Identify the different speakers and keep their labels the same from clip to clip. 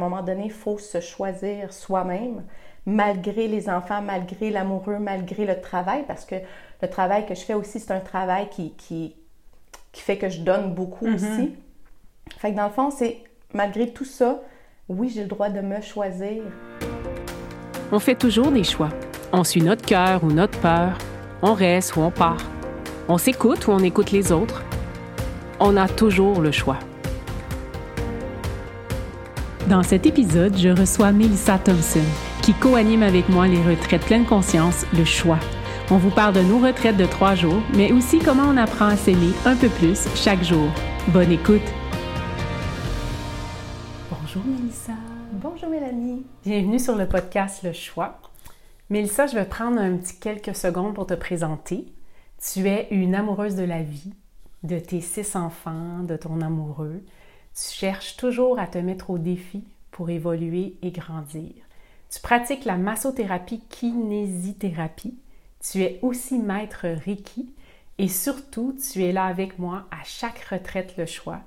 Speaker 1: moment donné, il faut se choisir soi-même, malgré les enfants, malgré l'amoureux, malgré le travail, parce que le travail que je fais aussi, c'est un travail qui, qui, qui, fait que je donne beaucoup
Speaker 2: Mhm.
Speaker 1: aussi. Fait que dans le fond, c'est malgré tout ça, oui, j'ai le droit de me choisir.
Speaker 2: On fait toujours des choix. On suit notre cœur ou notre peur. On reste ou on part. On s'écoute ou on écoute les autres. On a toujours le choix. Dans cet épisode, je reçois Melissa Thompson, qui co-anime avec moi les retraites pleine conscience, le choix. On vous parle de nos retraites de trois jours, mais aussi comment on apprend à s'aimer un peu plus chaque jour. Bonne écoute! Bonjour Melissa.
Speaker 1: Bonjour Mélanie.
Speaker 2: Bienvenue sur le podcast Le Choix. Mélissa, je vais prendre un petit quelques secondes pour te présenter. Tu es une amoureuse de la vie, de tes six enfants, de ton amoureux. Tu cherches toujours à te mettre au défi pour évoluer et grandir. Tu pratiques la massothérapie kinésithérapie. Tu es aussi maître Reiki et surtout, tu es là avec moi à chaque retraite Le Choix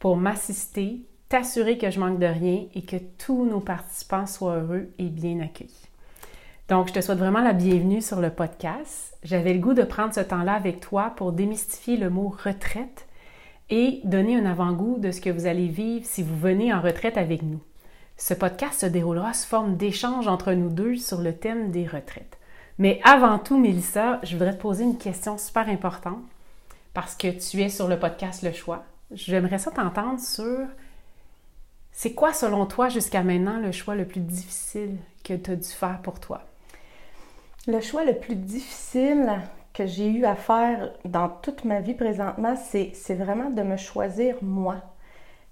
Speaker 2: pour m'assister, t'assurer que je manque de rien et que tous nos participants soient heureux et bien accueillis. Donc, je te souhaite vraiment la bienvenue sur le podcast. J'avais le goût de prendre ce temps-là avec toi pour démystifier le mot retraite et donner un avant-goût de ce que vous allez vivre si vous venez en retraite avec nous. Ce podcast se déroulera sous forme d'échange entre nous deux sur le thème des retraites. Mais avant tout, Mélissa, je voudrais te poser une question super importante parce que tu es sur le podcast Le Choix. J'aimerais ça t'entendre sur c'est quoi, selon toi, jusqu'à maintenant, le choix le plus difficile que tu as dû faire pour toi?
Speaker 1: Le choix le plus difficile que j'ai eu à faire dans toute ma vie présentement, c'est vraiment de me choisir moi.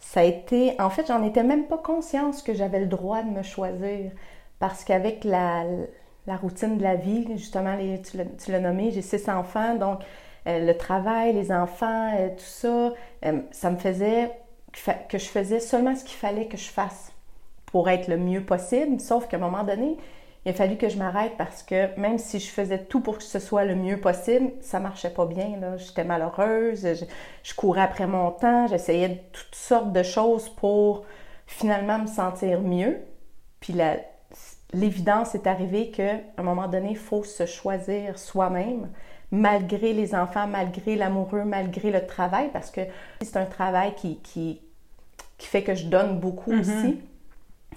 Speaker 1: Ça a été, en fait, j'en étais même pas consciente que j'avais le droit de me choisir parce qu'avec la, la routine de la vie, justement, tu l'as- nommé, j'ai six enfants, donc euh, le travail, les enfants, euh, tout ça, euh, ça me faisait que fa- que je faisais seulement ce qu'il fallait que je fasse pour être le mieux possible, sauf qu'à un moment donné, il a fallu que je m'arrête parce que même si je faisais tout pour que ce soit le mieux possible, ça marchait pas bien. J'étais malheureuse, je, je courais après mon temps, j'essayais toutes sortes de choses pour finalement me sentir mieux. Puis l'évidence est arrivée qu'à un moment donné, il faut se choisir soi-même, malgré les enfants, malgré l'amoureux, malgré le travail, parce que c'est un travail qui, qui, qui fait que je donne beaucoup
Speaker 2: Mhm.
Speaker 1: aussi.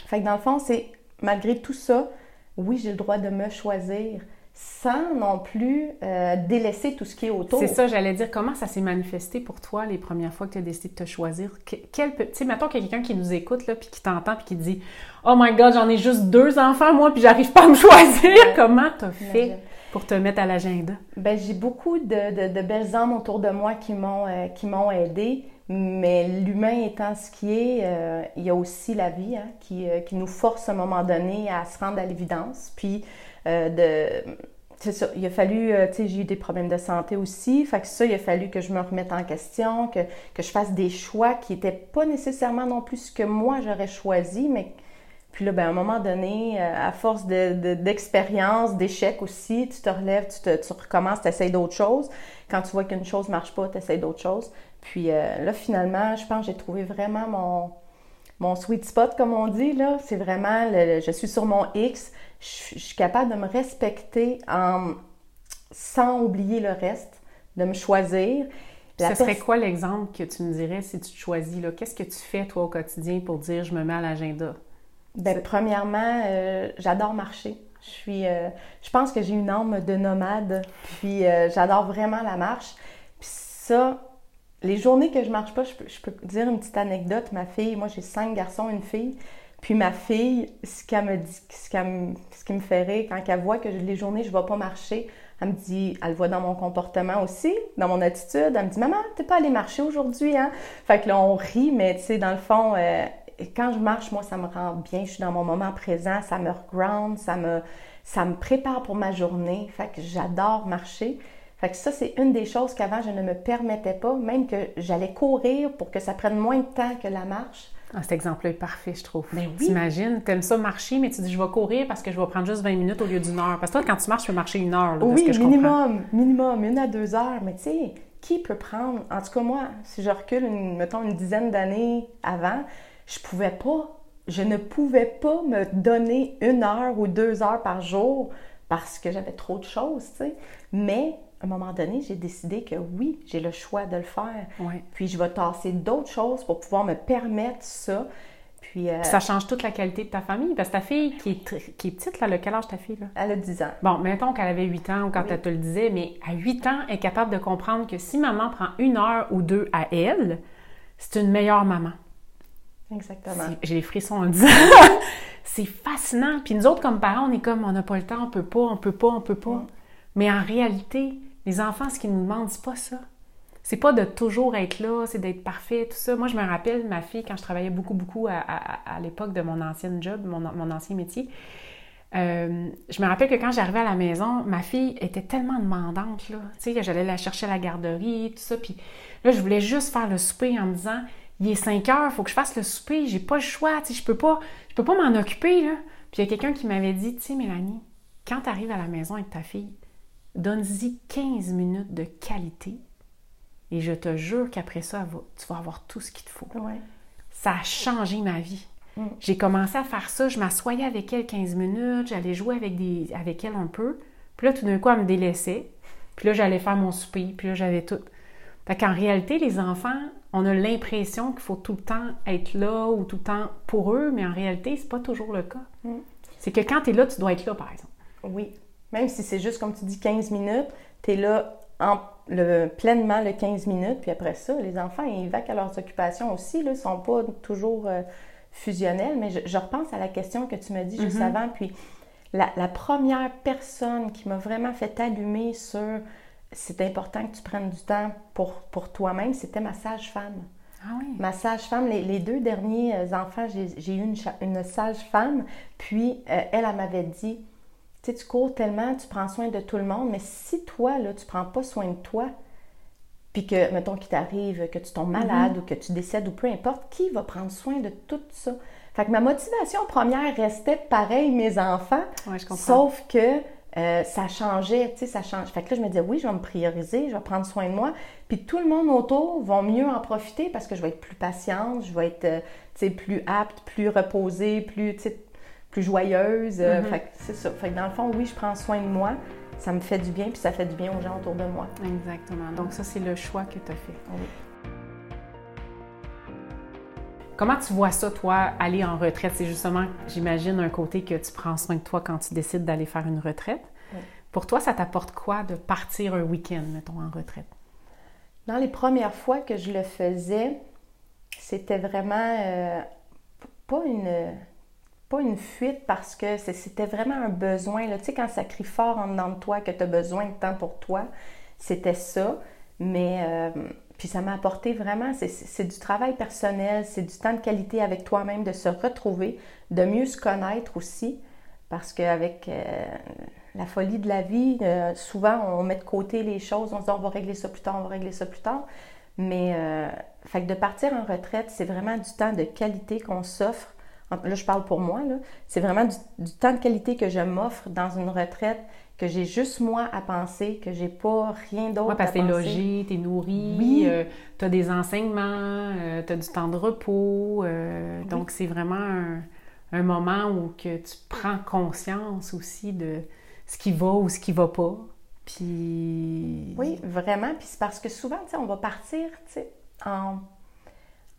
Speaker 1: Fait que dans le fond, c'est malgré tout ça, oui, j'ai le droit de me choisir sans non plus euh, délaisser tout ce qui est autour.
Speaker 2: C'est ça, j'allais dire, comment ça s'est manifesté pour toi les premières fois que tu as décidé de te choisir? Que- Quel, pe- tu sais, mettons qu'il y a quelqu'un qui nous écoute, là, puis qui t'entend, puis qui dit « Oh my God, j'en ai juste deux enfants, moi, puis j'arrive pas à me choisir!
Speaker 1: Ouais.
Speaker 2: Comment t'as fait pour te mettre à l'agenda?
Speaker 1: Ben, j'ai beaucoup de, de- de belles âmes autour de moi qui m'ont euh, qui m'ont aidé, mais l'humain étant ce qui est, euh, il y a aussi la vie hein, qui, euh, qui nous force à un moment donné à se rendre à l'évidence. Puis, euh, de, c'est ça, il a fallu, tu sais, j'ai eu des problèmes de santé aussi, ça, il a fallu que je me remette en question, que, que je fasse des choix qui n'étaient pas nécessairement non plus ce que moi j'aurais choisi, mais puis là, ben, à un moment donné, à force de- de- d'expérience, d'échecs aussi, tu te relèves, tu, te, tu recommences, tu essaies d'autres choses. Quand tu vois qu'une chose ne marche pas, tu essaies d'autres choses. Puis euh, là, finalement, je pense que j'ai trouvé vraiment mon, mon sweet spot, comme on dit. là. C'est vraiment, le- je suis sur mon X. Je, je suis capable de me respecter en, sans oublier le reste, de me choisir.
Speaker 2: Ce serait quoi l'exemple que tu me dirais si tu te choisis? là? Qu'est-ce que tu fais, toi, au quotidien pour dire « Je me mets à l'agenda?
Speaker 1: Ben,
Speaker 2: C'est-
Speaker 1: premièrement, euh, j'adore marcher. Je suis, euh, je pense que j'ai une âme de nomade, puis euh, j'adore vraiment la marche. Puis ça, les journées que je marche pas, je peux, je dire une petite anecdote. Ma fille, moi j'ai cinq garçons, une fille. Puis ma fille, ce qu'elle me dit, ce, ce qui me fait quand elle voit que les journées je ne vais pas marcher, elle me dit, elle le voit dans mon comportement aussi, dans mon attitude. Elle me dit, maman, t'es pas allée marcher aujourd'hui, hein? Fait que là, on rit, mais tu sais, dans le fond, euh, quand je marche, moi, ça me rend bien. Je suis dans mon moment présent, ça me ground, ça me, ça me prépare pour ma journée. Fait que j'adore marcher. Fait que ça, c'est une des choses qu'avant, je ne me permettais pas, même que j'allais courir pour que ça prenne moins de temps que la marche.
Speaker 2: Ah, cet exemple-là est parfait, je trouve.
Speaker 1: Ben oui.
Speaker 2: T'imagines, t'aimes ça marcher, mais tu dis je vais courir parce que je vais prendre juste 20 minutes au lieu d'une heure. Parce que toi, quand tu marches, tu peux marcher une heure, là,
Speaker 1: Oui,
Speaker 2: que je comprends.
Speaker 1: minimum, minimum, une à deux heures. Mais tu sais, qui peut prendre, en tout cas moi, si je recule, une, mettons, une dizaine d'années avant, je pouvais pas. je ne pouvais pas me donner une heure ou deux heures par jour parce que j'avais trop de choses, tu sais. Mais à un moment donné, j'ai décidé que oui, j'ai le choix de le faire. Puis je vais tasser d'autres choses pour pouvoir me permettre ça. Puis,
Speaker 2: euh, ça change toute la qualité de ta famille. Parce que ta fille, qui est, qui est petite, là, quel âge ta fille? Là?
Speaker 1: Elle a 10 ans.
Speaker 2: Bon, mettons qu'elle avait 8 ans ou quand elle te le disait, mais à 8 ans, elle est capable de comprendre que si maman prend une heure ou deux à elle, c'est une meilleure maman.
Speaker 1: Exactement.
Speaker 2: J'ai les frissons en disant. c'est fascinant. Puis nous autres, comme parents, on est comme, on n'a pas le temps, on peut pas, on peut pas, on peut pas. Mais en réalité, les enfants, ce qu'ils nous demandent, c'est pas ça. C'est pas de toujours être là, c'est d'être parfait, tout ça. Moi, je me rappelle, ma fille, quand je travaillais beaucoup, beaucoup à, l'époque de mon ancienne job, mon, ancien métier, euh, je me rappelle que quand j'arrivais à la maison, ma fille était tellement demandante, là. Tu sais, j'allais la chercher à la garderie, tout ça. Puis là, je voulais juste faire le souper en me disant, il est 5 heures, il faut que je fasse le souper, j'ai pas le choix, tu sais, je peux pas, je peux pas m'en occuper, là. Puis il y a quelqu'un qui m'avait dit, tu sais, Mélanie, quand tu arrives à la maison avec ta fille, donne-y 15 minutes de qualité et je te jure qu'après ça, tu vas avoir tout ce qu'il te faut. Ça a changé ma vie. Mm. J'ai commencé à faire ça. Je m'assoyais avec elle 15 minutes, j'allais jouer avec, des, avec elle un peu. Puis là, tout d'un coup, elle me délaissait. Puis là, j'allais faire mon souper. Puis là, j'avais tout. Fait qu'en réalité, les enfants, on a l'impression qu'il faut tout le temps être là ou tout le temps pour eux, mais en réalité, c'est pas toujours le cas. Mm. C'est que quand tu es là, tu dois être là, par exemple.
Speaker 1: Oui. Même si c'est juste, comme tu dis, 15 minutes, tu es là en le, pleinement le 15 minutes, puis après ça, les enfants, ils vaquent à leurs occupations aussi, ils ne sont pas toujours euh, fusionnels, mais je, repense à la question que tu m'as dit juste mm-hmm. avant, puis la, première personne qui m'a vraiment fait allumer sur c'est important que tu prennes du temps pour, pour toi-même, c'était ma sage-femme.
Speaker 2: Ah oui.
Speaker 1: Ma sage-femme, les, deux derniers euh, enfants, j'ai eu une, une sage-femme, puis euh, elle, elle m'avait dit, tu sais, tu cours tellement, tu prends soin de tout le monde, mais si toi, là, tu prends pas soin de toi, puis que, mettons, qu'il t'arrive, que tu tombes malade mm-hmm. ou que tu décèdes ou peu importe, qui va prendre soin de tout ça? Fait que ma motivation première restait pareil, mes enfants,
Speaker 2: ouais, je comprends.
Speaker 1: sauf que euh, ça changeait, tu sais, ça change. Fait que là, je me disais, oui, je vais me prioriser, je vais prendre soin de moi, puis tout le monde autour va mieux en profiter parce que je vais être plus patiente, je vais être, euh, tu sais, plus apte, plus reposée, plus, tu sais, plus joyeuse. Euh, mm-hmm. c'est ça. Fait que dans le fond, oui, je prends soin de moi. Ça me fait du bien, puis ça fait du bien aux gens autour de moi.
Speaker 2: Exactement. Donc, ça, c'est le choix que tu as fait.
Speaker 1: Oui.
Speaker 2: Comment tu vois ça, toi, aller en retraite? C'est justement, j'imagine, un côté que tu prends soin de toi quand tu décides d'aller faire une retraite. Pour toi, ça t'apporte quoi de partir un week-end, mettons, en retraite?
Speaker 1: Dans les premières fois que je le faisais, c'était vraiment euh, pas une pas une fuite parce que c'était vraiment un besoin. Là. Tu sais, quand ça crie fort en dedans de toi que tu as besoin de temps pour toi, c'était ça. Mais euh, puis ça m'a apporté vraiment, c'est du travail personnel, c'est du temps de qualité avec toi-même, de se retrouver, de mieux se connaître aussi. Parce qu'avec euh, la folie de la vie, euh, souvent on met de côté les choses, on se dit on va régler ça plus tard, on va régler ça plus tard. Mais fait de partir en retraite, c'est vraiment du temps de qualité qu'on s'offre là je parle pour moi, c'est vraiment du, temps de qualité que je m'offre dans une retraite, que j'ai juste moi à penser, que j'ai pas rien d'autre ouais,
Speaker 2: parce que t'es logé, t'es nourri, oui. Euh, t'as des enseignements, euh, t'as du temps de repos, euh, donc c'est vraiment un, moment où que tu prends conscience aussi de ce qui va ou ce qui va pas. Puis...
Speaker 1: Oui, vraiment. Puis c'est parce que souvent, on va partir en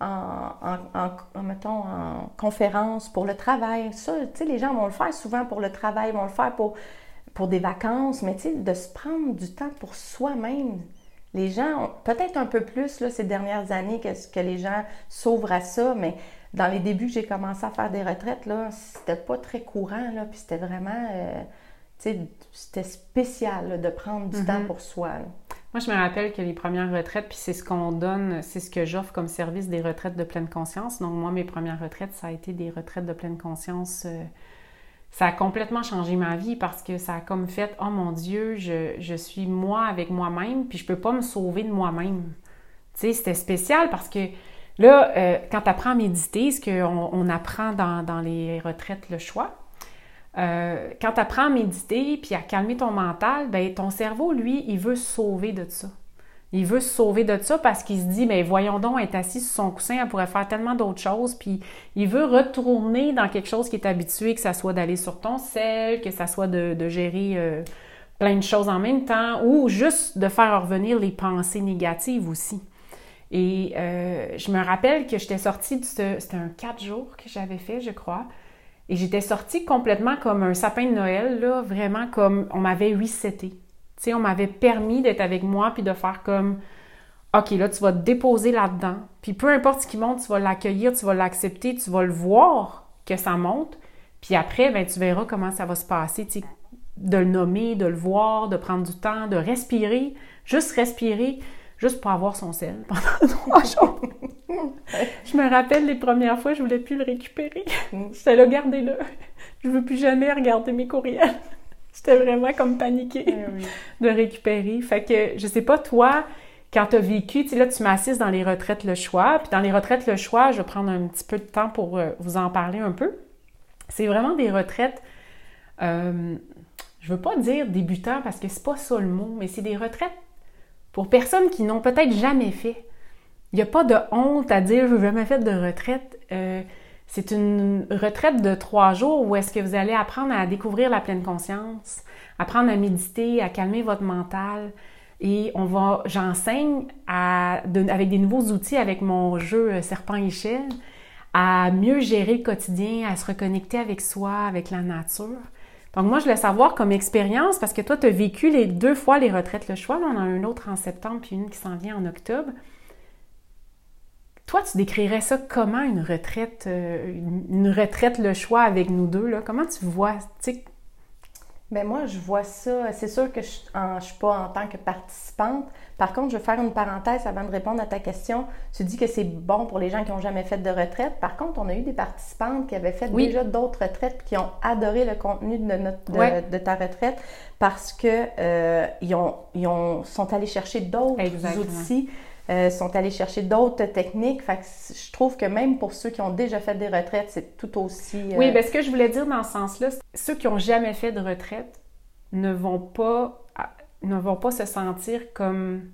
Speaker 1: en, mettons, en conférence pour le travail. Ça, tu sais, les gens vont le faire souvent pour le travail, vont le faire pour, pour des vacances, mais tu sais, de se prendre du temps pour soi-même. Les gens, peut-être un peu plus là, ces dernières années que, que les gens s'ouvrent à ça, mais dans les débuts que j'ai commencé à faire des retraites, là, c'était pas très courant, là, puis c'était vraiment, euh, tu sais, c'était spécial de prendre du temps mm-hmm. pour soi.
Speaker 2: Moi, je me rappelle que les premières retraites, puis c'est ce qu'on donne, c'est ce que j'offre comme service des retraites de pleine conscience. Donc, moi, mes premières retraites, ça a été des retraites de pleine conscience. Euh, ça a complètement changé ma vie parce que ça a comme fait, oh mon Dieu, je, suis moi avec moi-même, puis je peux pas me sauver de moi-même. Tu sais, c'était spécial parce que là, euh, quand tu apprends à méditer, ce qu'on on apprend dans, dans les retraites, le choix, euh, quand tu apprends à méditer puis à calmer ton mental, ben ton cerveau, lui, il veut se sauver de ça. Il veut se sauver de ça parce qu'il se dit, mais voyons donc, être assis sur son coussin, elle pourrait faire tellement d'autres choses. Puis il veut retourner dans quelque chose qui est habitué, que ça soit d'aller sur ton sel, que ça soit de, gérer euh, plein de choses en même temps, ou juste de faire revenir les pensées négatives aussi. Et euh, je me rappelle que j'étais sortie, c'était un quatre jours que j'avais fait, je crois. Et j'étais sortie complètement comme un sapin de Noël, là, vraiment comme on m'avait reseté sais, on m'avait permis d'être avec moi puis de faire comme OK, là, tu vas te déposer là-dedans. Puis peu importe ce qui monte, tu vas l'accueillir, tu vas l'accepter, tu vas le voir que ça monte. Puis après, ben, tu verras comment ça va se passer. Tu de le nommer, de le voir, de prendre du temps, de respirer, juste respirer, juste pour avoir son sel pendant trois jours. je me rappelle les premières fois, je voulais plus le récupérer. J'étais là, gardez-le. Je veux plus jamais regarder mes courriels. J'étais vraiment comme paniquée eh de récupérer. Fait que, je sais pas, toi, quand tu as vécu, tu là, tu m'assises dans les retraites Le Choix. Puis dans les retraites Le Choix, je vais prendre un petit peu de temps pour euh, vous en parler un peu. C'est vraiment des retraites, euh, je veux pas dire débutants parce que c'est pas ça le mot, mais c'est des retraites pour personnes qui n'ont peut-être jamais fait. Il n'y a pas de honte à dire je n'ai jamais fait de retraite. Euh, c'est une retraite de trois jours où est-ce que vous allez apprendre à découvrir la pleine conscience, apprendre à méditer, à calmer votre mental. Et on va, j'enseigne avec des nouveaux outils avec mon jeu euh, Serpent Échelle à mieux gérer le quotidien, à se reconnecter avec soi, avec la nature. Donc moi, je voulais savoir comme expérience, parce que toi, tu as vécu les deux fois les retraites Le Choix. On en a une autre en septembre, puis une qui s'en vient en octobre. Toi, tu décrirais ça comment une retraite, euh, une retraite le choix avec nous deux? Là? Comment tu vois?
Speaker 1: Bien, moi, je vois ça. C'est sûr que je ne suis pas en tant que participante. Par contre, je vais faire une parenthèse avant de répondre à ta question. Tu dis que c'est bon pour les gens qui n'ont jamais fait de retraite. Par contre, on a eu des participantes qui avaient fait déjà d'autres retraites et qui ont adoré le contenu de, notre, de, ta retraite parce qu'ils euh, ont, sont allés chercher d'autres outils euh, sont allés chercher d'autres techniques. Fait que je trouve que même pour ceux qui ont déjà fait des retraites, c'est tout aussi.
Speaker 2: Euh, oui, bien, ce que je voulais dire dans ce sens-là, ceux qui n'ont jamais fait de retraite ne vont pas, ne vont pas se sentir comme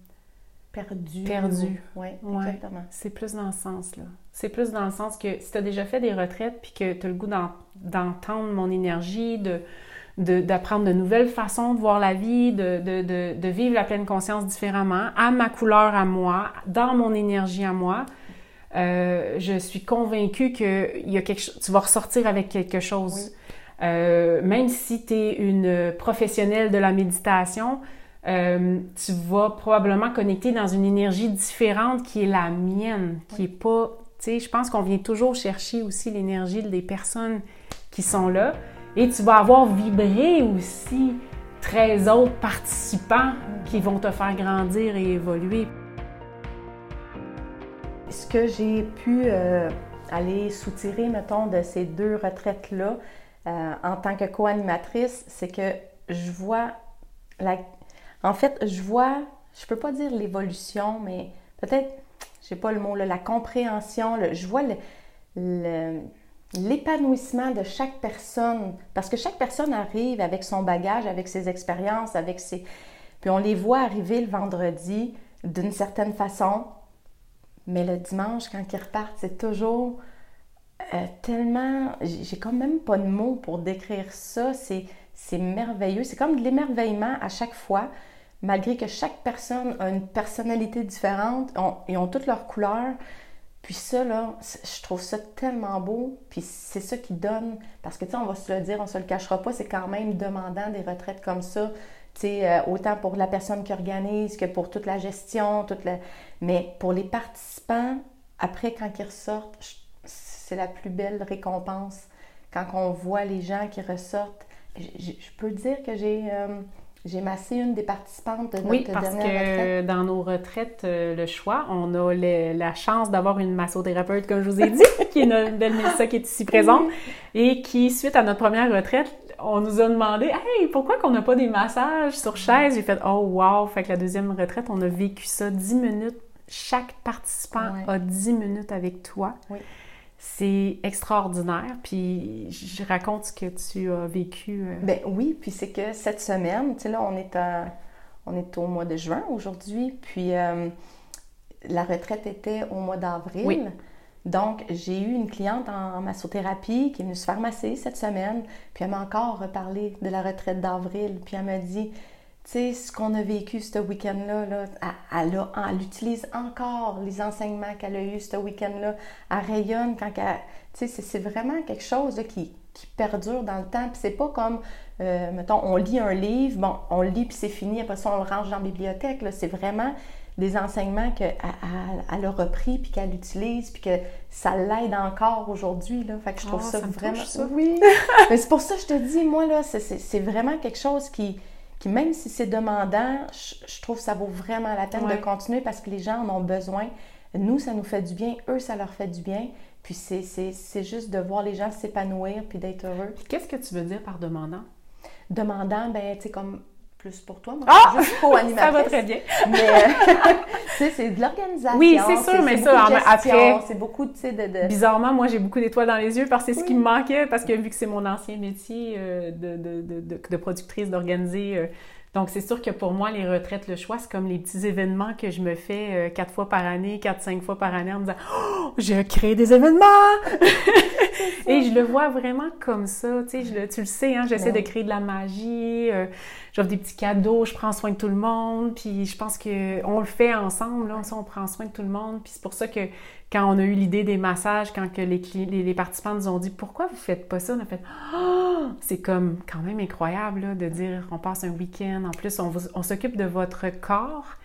Speaker 1: perdus.
Speaker 2: Perdus.
Speaker 1: Oui, exactement.
Speaker 2: C'est plus dans ce sens-là. C'est plus dans le sens que si tu as déjà fait des retraites puis que tu as le goût d'entendre mon énergie, de d'apprendre de, nouvelles façons de voir la vie, de, de, de, vivre la pleine conscience différemment, à ma couleur à moi, dans mon énergie à moi. Euh, je suis convaincue que y a quelque, tu vas ressortir avec quelque chose. Euh, même si tu es une professionnelle de la méditation, euh, tu vas probablement connecter dans une énergie différente qui est la mienne, qui est pas... Tu sais, je pense qu'on vient toujours chercher aussi l'énergie des personnes qui sont là. Et tu vas avoir vibré aussi 13 autres participants qui vont te faire grandir et évoluer.
Speaker 1: Ce que j'ai pu euh, aller soutirer, mettons, de ces deux retraites-là euh, en tant que co-animatrice, c'est que je vois la... En fait, je vois, je peux pas dire l'évolution, mais peut-être, je sais pas le mot, la compréhension, je vois le l'épanouissement de chaque personne, parce que chaque personne arrive avec son bagage, avec ses expériences, avec ses... Puis on les voit arriver le vendredi d'une certaine façon, mais le dimanche, quand ils repartent, c'est toujours euh, tellement... J'ai quand même pas de mots pour décrire ça, c'est merveilleux, c'est comme de l'émerveillement à chaque fois, malgré que chaque personne a une personnalité différente, ils ont toutes leurs couleurs, puis ça, là, je trouve ça tellement beau. Puis c'est ça qui donne, parce que, tu sais, on va se le dire, on se le cachera pas, c'est quand même demandant des retraites comme ça. Tu sais, euh, autant pour la personne qui organise que pour toute la gestion, toute la... Mais pour les participants, après, quand ils ressortent, c'est la plus belle récompense. Quand on voit les gens qui ressortent, je, peux dire que j'ai... Euh, j'ai massé une des participantes de notre
Speaker 2: oui, parce que dans nos retraites, euh, le choix, on a la chance d'avoir une massothérapeute, comme je vous ai dit, qui est notre belle Mélissa qui est ici présente, et qui, suite à notre première retraite, on nous a demandé Hey, pourquoi qu'on n'a pas des massages sur chaise? J'ai fait Oh wow! Fait que la deuxième retraite, on a vécu ça 10 minutes. Chaque participant a 10 minutes avec toi.
Speaker 1: Oui.
Speaker 2: C'est extraordinaire. Puis je raconte ce que tu as vécu.
Speaker 1: Euh. Ben oui, puis c'est que cette semaine, tu sais, là, on est on est au mois de juin aujourd'hui, puis euh, la retraite était au mois d'avril. Donc, j'ai eu une cliente en massothérapie qui est venue se faire masser cette semaine, puis elle m'a encore reparlé de la retraite d'avril, puis elle m'a dit, sais, ce qu'on a vécu ce week-end-là, là, elle, elle, utilise encore les enseignements qu'elle a eus ce week-end-là. Elle rayonne quand elle... Tu sais, c'est vraiment quelque chose qui, qui perdure dans le temps. Puis c'est pas comme, euh, mettons, on lit un livre, bon, on le lit puis c'est fini, après ça on le range dans la bibliothèque. C'est vraiment des enseignements qu'elle a repris puis qu'elle utilise puis que ça l'aide encore aujourd'hui. Là. Fait que je trouve ah, ça, vraiment... Oui! Mais c'est pour ça que je te dis, moi, là, c'est vraiment quelque chose qui, qui même si c'est demandant, je, trouve que ça vaut vraiment la peine de continuer parce que les gens en ont besoin. Nous, ça nous fait du bien, eux, ça leur fait du bien. Puis c'est juste de voir les gens s'épanouir puis d'être heureux.
Speaker 2: Qu'est-ce que tu veux dire par demandant?
Speaker 1: Demandant, ben, tu sais, comme plus pour toi. Moi, ah! juste co-animatrice.
Speaker 2: ça va très bien.
Speaker 1: mais, euh, tu sais, c'est de l'organisation.
Speaker 2: Oui, c'est sûr, mais ça, après.
Speaker 1: C'est beaucoup, tu sais, de,
Speaker 2: Bizarrement, moi, j'ai beaucoup d'étoiles dans les yeux parce que c'est ce qui me manquait, parce que vu que c'est mon ancien métier euh, de, de, de, productrice, d'organiser. Euh, donc, c'est sûr que pour moi, les retraites, le choix, c'est comme les petits événements que je me fais quatre fois par année, quatre, cinq fois par année en me disant Oh, je crée des événements! Et je le vois vraiment comme ça. Tu, sais, je le, tu le sais, hein, j'essaie de créer de la magie j'offre des petits cadeaux, je prends soin de tout le monde, puis je pense qu'on le fait ensemble, là, on prend soin de tout le monde, puis c'est pour ça que quand on a eu l'idée des massages, quand que les, les, participants nous ont dit « Pourquoi vous faites pas ça? » On a fait oh! C'est comme quand même incroyable là, de dire « On passe un week-end, en plus on, on s'occupe de votre corps,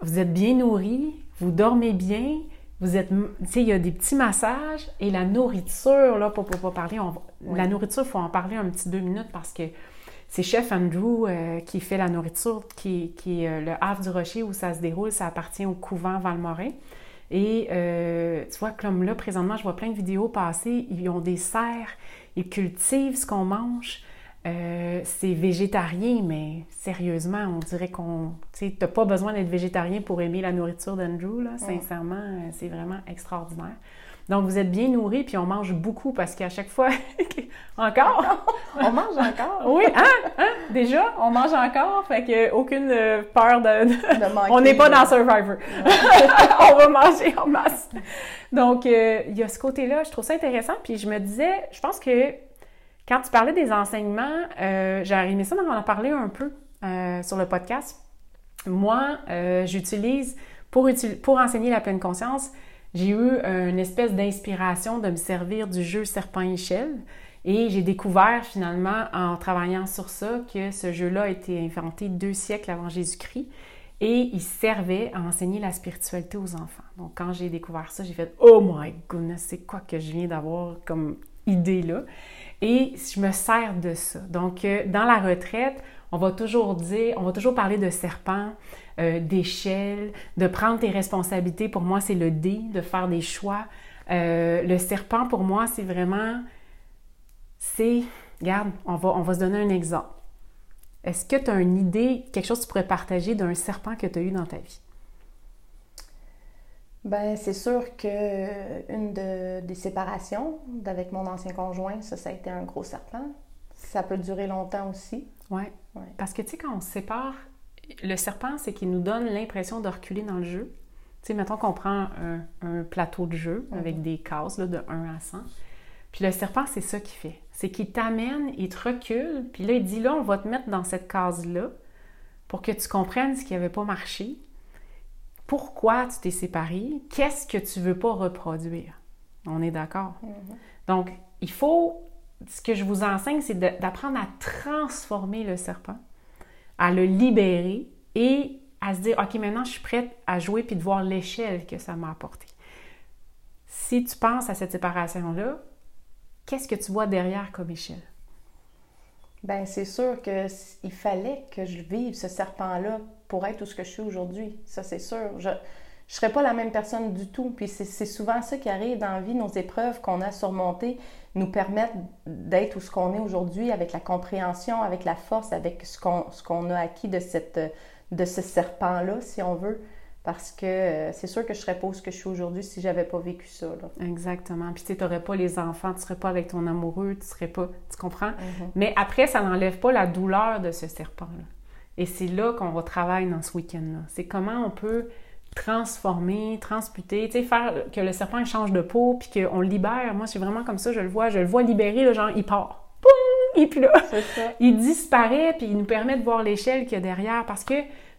Speaker 2: vous êtes bien nourri, vous dormez bien, vous êtes, tu sais, il y a des petits massages et la nourriture, là, pour, pas parler, la nourriture, il faut en parler un petit deux minutes parce que c'est Chef Andrew euh, qui fait la nourriture, qui, est euh, le Havre du Rocher où ça se déroule. Ça appartient au couvent Valmorin. Et euh, tu vois, comme là, présentement, je vois plein de vidéos passer. Ils ont des serres, ils cultivent ce qu'on mange. c'est végétarien, mais sérieusement, on dirait qu'on. Tu sais, pas besoin d'être végétarien pour aimer la nourriture d'Andrew, là. Sincèrement, c'est vraiment extraordinaire. Donc, vous êtes bien nourris, puis on mange beaucoup parce qu'à chaque fois. encore?
Speaker 1: on mange encore?
Speaker 2: oui, hein? hein? Déjà, on mange encore, fait que aucune euh, peur de. on n'est pas dans Survivor. on va manger en masse. Donc, euh, il y a ce côté-là, je trouve ça intéressant, puis je me disais, je pense que quand tu parlais des enseignements, euh, j'ai aimé ça d'en parler un peu sur le podcast. Moi, j'utilise pour, pour enseigner la pleine conscience, j'ai eu une espèce d'inspiration de me servir du jeu serpent-échelle. Et j'ai découvert finalement en travaillant sur ça que ce jeu-là a été inventé deux siècles avant Jésus-Christ et il servait à enseigner la spiritualité aux enfants. Donc quand j'ai découvert ça, j'ai fait Oh my goodness, c'est quoi que je viens d'avoir comme idée là? Et je me sers de ça. Donc euh, dans la retraite, on va toujours dire, on va toujours parler de serpent, euh, d'échelle, de prendre tes responsabilités. Pour moi, c'est le D, de faire des choix. Euh, le serpent, pour moi, c'est vraiment, c'est, regarde, on va, on va se donner un exemple. Est-ce que tu as une idée, quelque chose que tu pourrais partager d'un serpent que tu as eu dans ta vie?
Speaker 1: Ben, c'est sûr que une des séparations avec mon ancien conjoint, ça, ça a été un gros serpent. Ça peut durer longtemps aussi.
Speaker 2: Oui. Ouais. Parce que, tu sais, quand on se sépare, le serpent, c'est qu'il nous donne l'impression de reculer dans le jeu. Tu sais, mettons qu'on prend un, plateau de jeu mhm. avec des cases là, de 1 à 100. Puis le serpent, c'est ça qu'il fait. C'est qu'il t'amène, il te recule, puis là, il dit là, on va te mettre dans cette case-là pour que tu comprennes ce qui n'avait pas marché, pourquoi tu t'es séparé, qu'est-ce que tu veux pas reproduire? On est d'accord? Mhm. Donc, il faut, ce que je vous enseigne, c'est d'apprendre à transformer le serpent à le libérer et à se dire, OK, maintenant je suis prête à jouer puis de voir l'échelle que ça m'a apporté. Si tu penses à cette séparation-là, qu'est-ce que tu vois derrière comme échelle?
Speaker 1: Bien, c'est sûr qu'il fallait que je vive ce serpent-là pour être tout ce que je suis aujourd'hui. Ça, c'est sûr. Ne serais pas la même personne du tout. Puis c'est souvent ça qui arrive dans la vie, nos épreuves qu'on a surmontées nous permettent d'être où ce qu'on est aujourd'hui avec la compréhension, avec la force, avec ce qu'on a acquis de, cette, de ce serpent-là, si on veut. Parce que euh, c'est sûr que je serais pas où ce que je suis aujourd'hui si j'avais pas vécu ça.
Speaker 2: Exactement. Puis tu n'aurais pas les enfants, tu serais pas avec ton amoureux, tu serais pas. Tu comprends? Mm-hmm. Mais après, ça n'enlève pas la douleur de ce serpent-là. Et c'est là qu'on va travailler dans ce week-end-là. C'est comment on peut transformer, transputer, tu sais, faire que le serpent change de peau, puis qu'on le libère. Moi, c'est vraiment comme ça, je le vois. Je le vois libérer, le genre, il part. Poum! Est plus là. Il disparaît, puis il nous permet de voir l'échelle qu'il y a derrière. Parce que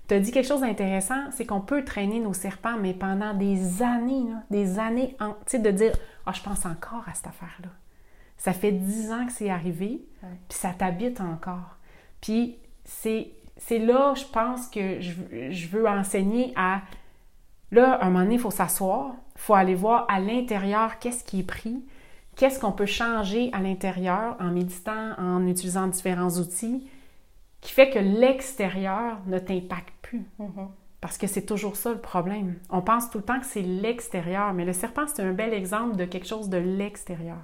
Speaker 2: tu as dit quelque chose d'intéressant, c'est qu'on peut traîner nos serpents, mais pendant des années, des années, tu sais, de dire « Ah, je pense encore à cette affaire-là. » Ça fait dix ans que c'est arrivé, puis ça t'habite encore. Puis c'est là, je pense, que je, je veux enseigner à Là, à un moment donné, il faut s'asseoir, il faut aller voir à l'intérieur qu'est-ce qui est pris, qu'est-ce qu'on peut changer à l'intérieur en méditant, en utilisant différents outils, qui fait que l'extérieur ne t'impacte plus. Mm-hmm. Parce que c'est toujours ça le problème. On pense tout le temps que c'est l'extérieur, mais le serpent, c'est un bel exemple de quelque chose de l'extérieur.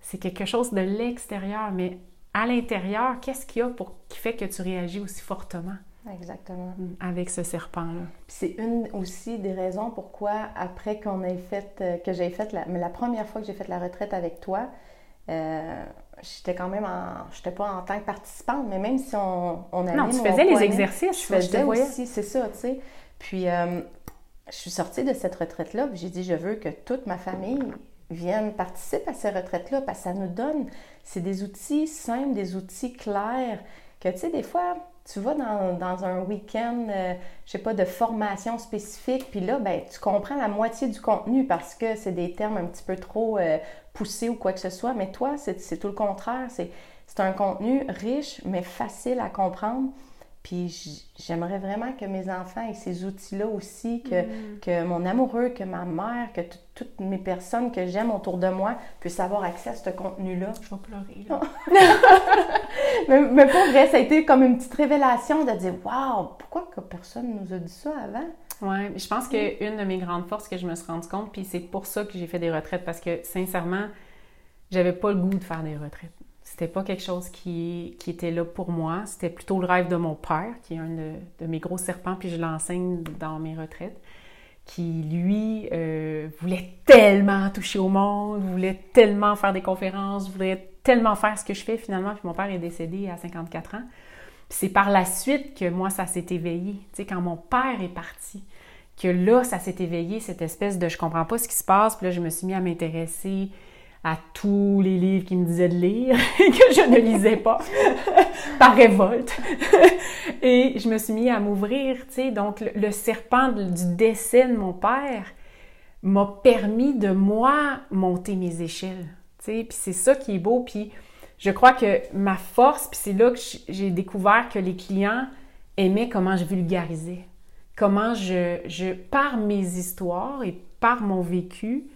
Speaker 2: C'est quelque chose de l'extérieur, mais à l'intérieur, qu'est-ce qu'il y a pour, qui fait que tu réagis aussi fortement?
Speaker 1: Exactement.
Speaker 2: Avec ce serpent-là.
Speaker 1: C'est une aussi des raisons pourquoi, après qu'on ait fait, euh, que j'ai fait la, la première fois que j'ai fait la retraite avec toi, euh, j'étais quand même en, j'étais pas en tant que participante, mais même si on, on
Speaker 2: avait. Non, tu faisais les exercices,
Speaker 1: je faisais aussi, c'est ça, tu sais. Puis, euh, je suis sortie de cette retraite-là, j'ai dit, je veux que toute ma famille vienne participer à ces retraites-là, parce que ça nous donne, c'est des outils simples, des outils clairs, que, tu sais, des fois, tu vas dans, un week-end, euh, je sais pas, de formation spécifique, puis là, ben, tu comprends la moitié du contenu parce que c'est des termes un petit peu trop euh, poussés ou quoi que ce soit, mais toi, c'est tout le contraire. C'est un contenu riche, mais facile à comprendre. Puis j'aimerais vraiment que mes enfants aient ces outils-là aussi, que, mm. que mon amoureux, que ma mère, que toutes mes personnes que j'aime autour de moi puissent avoir accès à ce contenu-là.
Speaker 2: Je vais pleurer. Là.
Speaker 1: mais, mais, pour vrai, ça a été comme une petite révélation de dire Waouh, pourquoi que personne nous a dit ça avant?
Speaker 2: Oui, je pense qu'une de mes grandes forces que je me suis rendu compte, puis c'est pour ça que j'ai fait des retraites, parce que sincèrement, j'avais pas le goût de faire des retraites. C'était pas quelque chose qui, qui, était là pour moi. C'était plutôt le rêve de mon père, qui est un de, mes gros serpents, puis je l'enseigne dans mes retraites, qui, lui, euh, voulait tellement toucher au monde, voulait tellement faire des conférences, voulait tellement faire ce que je fais finalement. Puis mon père est décédé à 54 ans. Puis c'est par la suite que moi, ça s'est éveillé. Tu sais, quand mon père est parti, que là, ça s'est éveillé, cette espèce de je comprends pas ce qui se passe. Puis là, je me suis mis à m'intéresser à tous les livres qui me disaient de lire que je ne lisais pas par révolte. et je me suis mis à m'ouvrir, tu sais. Donc, le, serpent du décès de mon père m'a permis de, moi, monter mes échelles, tu sais. Puis c'est ça qui est beau. Puis je crois que ma force, puis c'est là que j'ai découvert que les clients aimaient comment je vulgarisais. Comment je, je, par mes histoires et par mon vécu,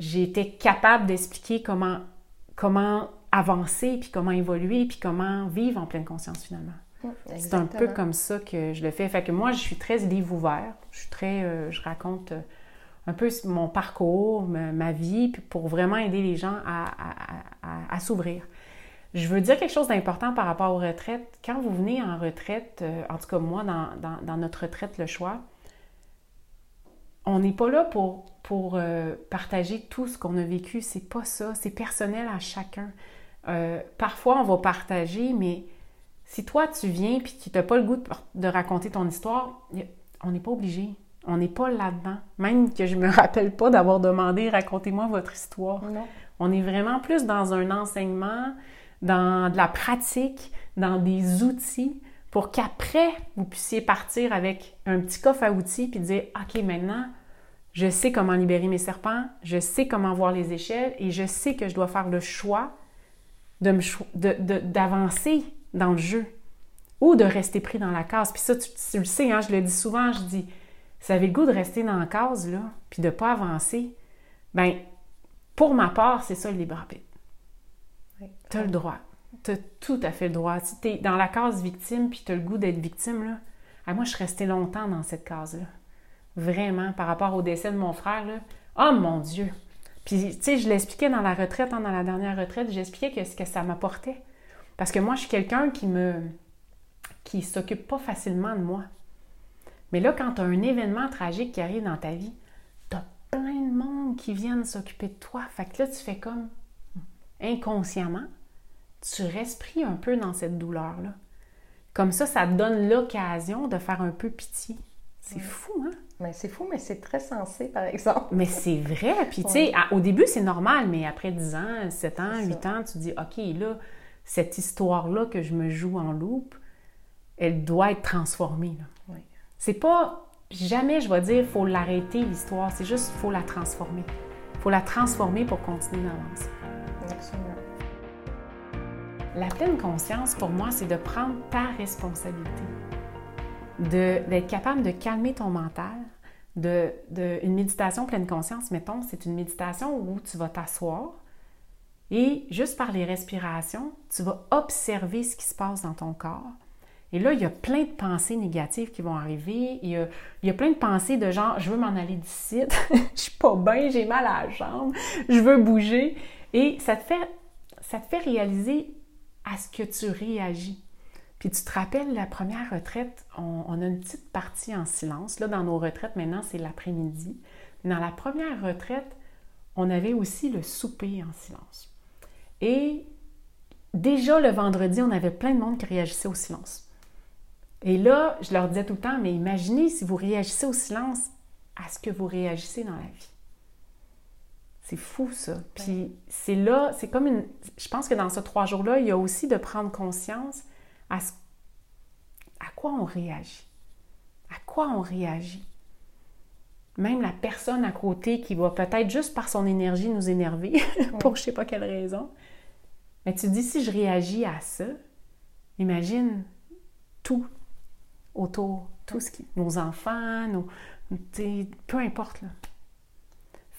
Speaker 2: j'ai été capable d'expliquer comment, comment avancer, puis comment évoluer, puis comment vivre en pleine conscience finalement. C'est un peu comme ça que je le fais. Fait que moi, je suis très livre ouvert. Je suis très, euh, je raconte euh, un peu mon parcours, ma, vie, puis pour vraiment aider les gens à, s'ouvrir. Je veux dire quelque chose d'important par rapport aux retraites. Quand vous venez en retraite, euh, en tout cas moi, dans, dans notre retraite, le choix, on n'est pas là pour, pour euh, partager tout ce qu'on a vécu. C'est pas ça. C'est personnel à chacun. Euh, parfois, on va partager, mais si toi, tu viens et tu n'as pas le goût de, raconter ton histoire, on n'est pas obligé. On n'est pas là-dedans. Même que je me rappelle pas d'avoir demandé racontez-moi votre histoire. On est vraiment plus dans un enseignement, dans de la pratique, dans des outils pour qu'après, vous puissiez partir avec un petit coffre à outils puis dire OK, maintenant, je sais comment libérer mes serpents, je sais comment voir les échelles et je sais que je dois faire le choix d'avancer de, dans le jeu ou de rester pris dans la case. Puis ça, tu, le sais, hein, je le dis souvent, je dis, ça avait le goût de rester dans la case, là, puis de ne pas avancer. Ben, pour ma part, c'est ça le libre arbitre. Tu as le droit tu as tout à fait le droit. Si tu es dans la case victime puis tu as le goût d'être victime, là, ah, moi, je suis restée longtemps dans cette case-là. Vraiment, par rapport au décès de mon frère, là. Oh mon Dieu! Puis, tu sais, je l'expliquais dans la retraite, hein, dans la dernière retraite, j'expliquais que ce que ça m'apportait. Parce que moi, je suis quelqu'un qui me. qui s'occupe pas facilement de moi. Mais là, quand tu as un événement tragique qui arrive dans ta vie, tu as plein de monde qui viennent s'occuper de toi. Fait que là, tu fais comme inconsciemment, tu respires un peu dans cette douleur-là. Comme ça, ça te donne l'occasion de faire un peu pitié. C'est fou, hein?
Speaker 1: Mais c'est fou, mais c'est très sensé, par exemple.
Speaker 2: Mais c'est vrai. Puis, tu sais, au début, c'est normal, mais après 10 ans, 7 ans, 8 ans, tu dis, OK, là, cette histoire-là que je me joue en loupe, elle doit être transformée. Oui. C'est pas jamais je vais dire faut l'arrêter l'histoire, c'est juste faut la transformer. faut la transformer pour continuer d'avancer. Absolument. La pleine conscience, pour moi, c'est de prendre ta responsabilité, d'être capable de calmer ton mental. De, une méditation pleine conscience, mettons, c'est une méditation où tu vas t'asseoir et juste par les respirations, tu vas observer ce qui se passe dans ton corps et là, il y a plein de pensées négatives qui vont arriver. Il y a, plein de pensées de genre, je veux m'en aller d'ici, je suis pas bien, j'ai mal à la jambe, je veux bouger. Et ça te fait, ça te fait réaliser à ce que tu réagis. Puis tu te rappelles, la première retraite, on, on, a une petite partie en silence. Là, dans nos retraites, maintenant, c'est l'après-midi. Dans la première retraite, on avait aussi le souper en silence. Et déjà le vendredi, on avait plein de monde qui réagissait au silence. Et là, je leur disais tout le temps, mais imaginez si vous réagissez au silence à ce que vous réagissez dans la vie. C'est fou, ça. Puis c'est là, c'est comme une... Je pense que dans ces trois jours-là, il y a aussi de prendre conscience à, ce... à quoi on réagit? À quoi on réagit? Même la personne à côté qui va peut-être juste par son énergie nous énerver, pour je sais pas quelle raison. Mais tu dis, si je réagis à ça, imagine tout, autour, tout ce qui. nos enfants, nos. peu importe, là.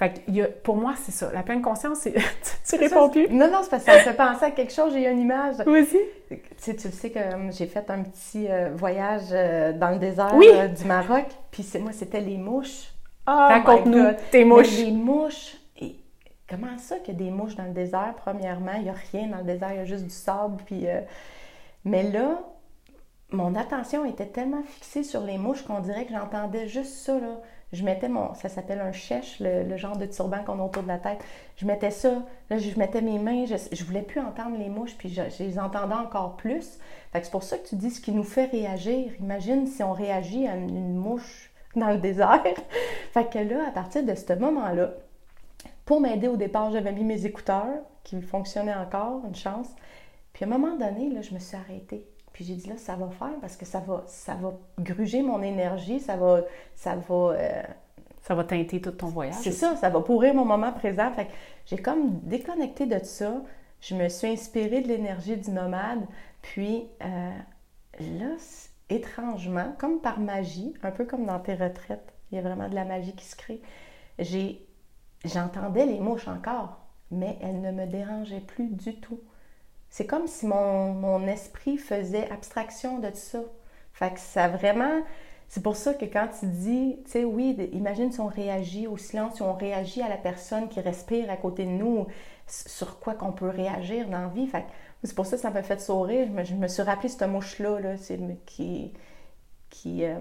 Speaker 2: Fait que, pour moi, c'est ça. La pleine conscience, c'est. tu réponds plus?
Speaker 1: Non, non, c'est parce que ça me fait penser à quelque chose, j'ai une image.
Speaker 2: Oui, aussi?
Speaker 1: Tu sais, tu sais que euh, j'ai fait un petit euh, voyage euh, dans le désert du Maroc, puis moi, c'était les mouches.
Speaker 2: Oh Raconte-nous tes mouches.
Speaker 1: les mouches. Et comment ça qu'il y a des mouches dans le désert? Premièrement, il n'y a rien dans le désert, il y a juste du sable, puis. Mais là, mon attention était tellement fixée sur les mouches qu'on dirait que j'entendais juste ça. Là. Je mettais mon, ça s'appelle un chèche, le, genre de turban qu'on a autour de la tête. Je mettais ça, là, je mettais mes mains, je, je voulais plus entendre les mouches, puis je, les entendais encore plus. Fait c'est pour ça que tu dis ce qui nous fait réagir. Imagine si on réagit à une, mouche dans le désert. fait que là, à partir de ce moment-là, pour m'aider au départ, j'avais mis mes écouteurs qui fonctionnaient encore, une chance. Puis à un moment donné, là, je me suis arrêtée. Puis j'ai dit là, ça va faire parce que ça va, ça va gruger mon énergie, ça va, ça va. Euh,
Speaker 2: ça va teinter tout ton voyage.
Speaker 1: C'est ça, ça va pourrir mon moment présent. Fait que j'ai comme déconnecté de ça. Je me suis inspirée de l'énergie du nomade. Puis euh, là, étrangement, comme par magie, un peu comme dans tes retraites, il y a vraiment de la magie qui se crée. J'ai, j'entendais les mouches encore, mais elles ne me dérangeaient plus du tout. C'est comme si mon, esprit faisait abstraction de ça. Fait que ça vraiment. C'est pour ça que quand tu dis, tu sais, oui, imagine si on réagit au silence, si on réagit à la personne qui respire à côté de nous, sur quoi qu'on peut réagir dans la vie. Fait c'est pour ça que ça m'a fait sourire. Je me, suis rappelé cette mouche-là, là, qui, qui, euh,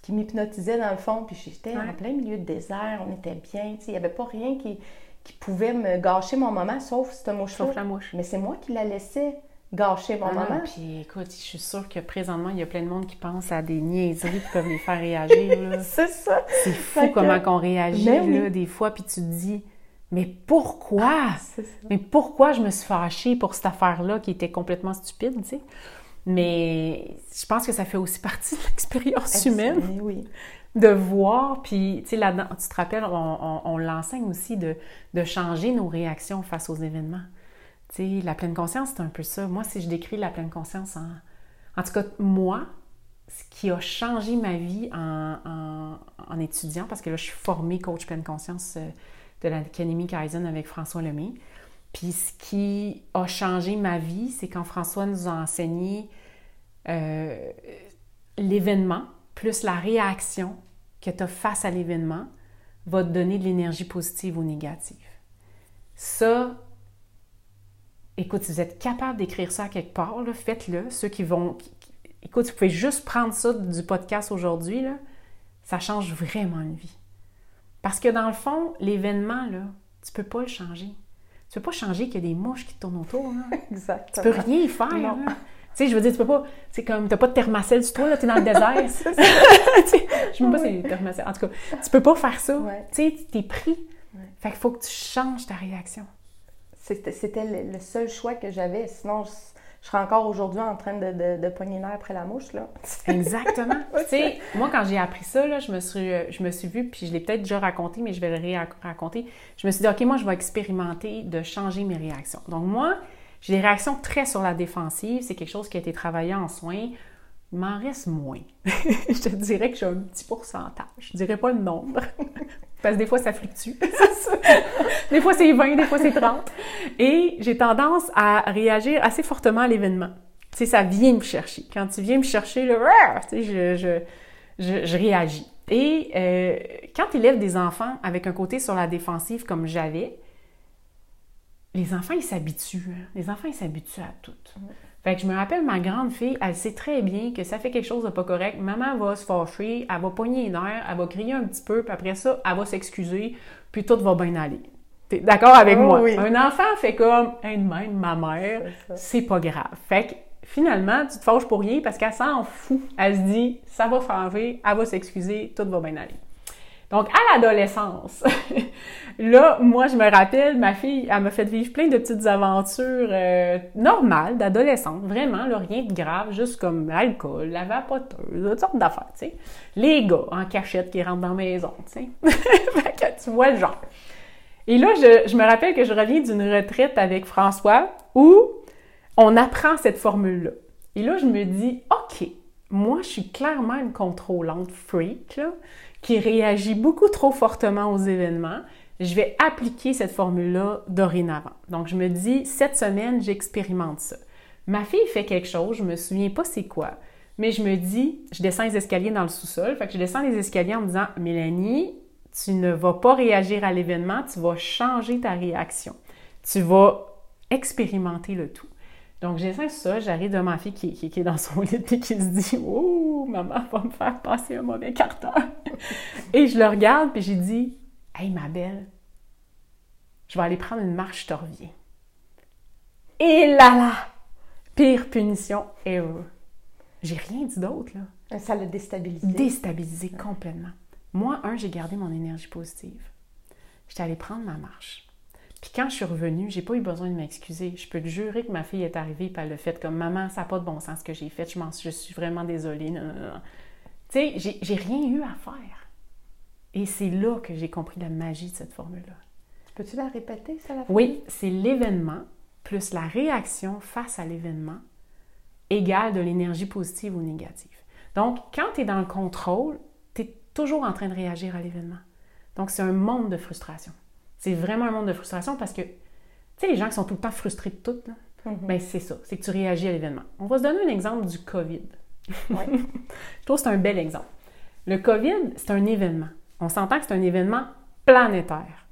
Speaker 1: qui m'hypnotisait dans le fond. Puis j'étais en plein milieu de désert, on était bien, il n'y avait pas rien qui, qui pouvait me gâcher mon moment, sauf cette mouche
Speaker 2: Sauf la mouche.
Speaker 1: Mais c'est moi qui la laissais gâcher mon ah moment.
Speaker 2: Puis écoute, je suis sûre que présentement, il y a plein de monde qui pense à des niaiseries qui peuvent les faire réagir.
Speaker 1: c'est ça.
Speaker 2: C'est fou comment qu'on réagit ben là, des fois, puis tu te dis... Mais pourquoi? Ah, mais pourquoi je me suis fâchée pour cette affaire-là qui était complètement stupide, tu sais? Mais je pense que ça fait aussi partie de l'expérience humaine.
Speaker 1: Oui
Speaker 2: de voir, puis tu sais, là tu te rappelles, on, l'enseigne aussi de, changer nos réactions face aux événements. Tu sais, la pleine conscience, c'est un peu ça. Moi, si je décris la pleine conscience en... En tout cas, moi, ce qui a changé ma vie en, étudiant, parce que là, je suis formée coach pleine conscience euh, de l'Académie Kaizen avec François Lemay. Puis ce qui a changé ma vie, c'est quand François nous a enseigné euh, l'événement, plus la réaction que tu as face à l'événement va te donner de l'énergie positive ou négative. Ça, écoute, si vous êtes capable d'écrire ça quelque part, faites-le. Ceux qui vont. écoute, vous pouvez juste prendre ça du podcast aujourd'hui, ça change vraiment une vie. Parce que dans le fond, l'événement, là, tu peux pas le changer. Tu peux pas changer qu'il y a des mouches qui tournent autour.
Speaker 1: Exactement.
Speaker 2: Tu peux rien y faire. Tu sais, je veux dire, tu peux pas, c'est comme, t'as pas de thermacelle sur toi, là, t'es dans le désert.
Speaker 1: C'est
Speaker 2: sais, je sais même pas si c'est thermacelle. En tout cas, tu peux pas faire ça.
Speaker 1: Ouais.
Speaker 2: Tu sais, t'es pris.
Speaker 1: Ouais.
Speaker 2: Fait qu'il faut que tu changes ta réaction.
Speaker 1: C'était le, seul choix que j'avais. Sinon, je, je serais encore aujourd'hui en train de, de, de pogner l'air après la mouche, là.
Speaker 2: Exactement. tu sais, moi, quand j'ai appris ça, là, je me suis, euh, je me suis vue, puis je l'ai peut-être déjà raconté, mais je vais le raconter. Je me suis dit, OK, moi, je vais expérimenter de changer mes réactions. Donc, moi, j'ai des réactions très sur la défensive. C'est quelque chose qui a été travaillé en soins. Il m'en reste moins. je te dirais que j'ai un petit pourcentage. Je dirais pas le nombre. Parce que des fois, ça fluctue. des fois, c'est 20, des fois, c'est 30. Et j'ai tendance à réagir assez fortement à l'événement. Tu sais, ça vient me chercher. Quand tu viens me chercher, là, Rrr! tu sais, je, je, je, je réagis. Et euh, quand tu élèves des enfants avec un côté sur la défensive comme j'avais, les enfants, ils s'habituent. hein. Les enfants, ils s'habituent à tout. Fait que je me rappelle, ma grande fille, elle sait très bien que ça fait quelque chose de pas correct. Maman va se fâcher, elle va pogner les nerfs, elle va crier un petit peu, puis après ça, elle va s'excuser, puis tout va bien aller. T'es d'accord avec
Speaker 1: Oh
Speaker 2: moi?
Speaker 1: oui.
Speaker 2: Un enfant fait comme, hey, de même, ma mère,
Speaker 1: c'est
Speaker 2: pas grave. Fait que finalement, tu te fâches pour rien parce qu'elle s'en fout. Elle se dit, ça va faire elle va s'excuser, tout va bien aller. Donc, à l'adolescence, là, moi, je me rappelle, ma fille, elle m'a fait vivre plein de petites aventures euh, normales d'adolescente, vraiment, rien de grave, juste comme l'alcool, la vapoteuse, toutes sortes d'affaires, tu sais. Les gars en cachette qui rentrent dans la maison, tu sais. tu vois le genre. Et là, je me rappelle que je reviens d'une retraite avec François où on apprend cette formule-là. Et là, je me dis, OK, moi, je suis clairement une contrôlante freak, là, qui réagit beaucoup trop fortement aux événements. Je vais appliquer cette formule-là dorénavant. Donc, je me dis, cette semaine, j'expérimente ça. Ma fille fait quelque chose, je me souviens pas c'est quoi, mais je me dis, je descends les escaliers dans le sous-sol, fait que je descends les escaliers en me disant, Mélanie, tu ne vas pas réagir à l'événement, tu vas changer ta réaction. Tu vas expérimenter le tout. Donc, j'ai ça, j'arrive devant ma fille qui est dans son lit et qui se dit Oh, maman va me faire passer un mauvais quart d'heure. et je le regarde puis j'ai dit Hey, ma belle, je vais aller prendre une marche, je te reviens. Et là là Pire punition ever. J'ai rien dit d'autre, là
Speaker 1: Ça l'a déstabilisé.
Speaker 2: déstabilisé complètement. Moi, un, j'ai gardé mon énergie positive. J'étais allée prendre ma marche. Puis quand je suis revenue, j'ai pas eu besoin de m'excuser. Je peux te jurer que ma fille est arrivée et elle l'a fait comme maman, ça n'a pas de bon sens ce que j'ai fait. Je, m'en- je suis vraiment désolée. Non, non, non. Tu sais, j'ai, rien eu à faire. Et c'est là que j'ai compris la magie de cette formule-là.
Speaker 1: Peux-tu la répéter, ça, la
Speaker 2: Oui, c'est l'événement plus la réaction face à l'événement égale de l'énergie positive ou négative. Donc, quand tu es dans le contrôle, tu es toujours en train de réagir à l'événement. Donc, c'est un monde de frustration. C'est vraiment un monde de frustration parce que, tu sais, les gens qui sont tout le temps frustrés de tout, là,
Speaker 1: Mhm.
Speaker 2: ben, c'est ça, c'est que tu réagis à l'événement. On va se donner un exemple du COVID. Je trouve que c'est un bel exemple. Le COVID, c'est un événement. On s'entend que c'est un événement planétaire.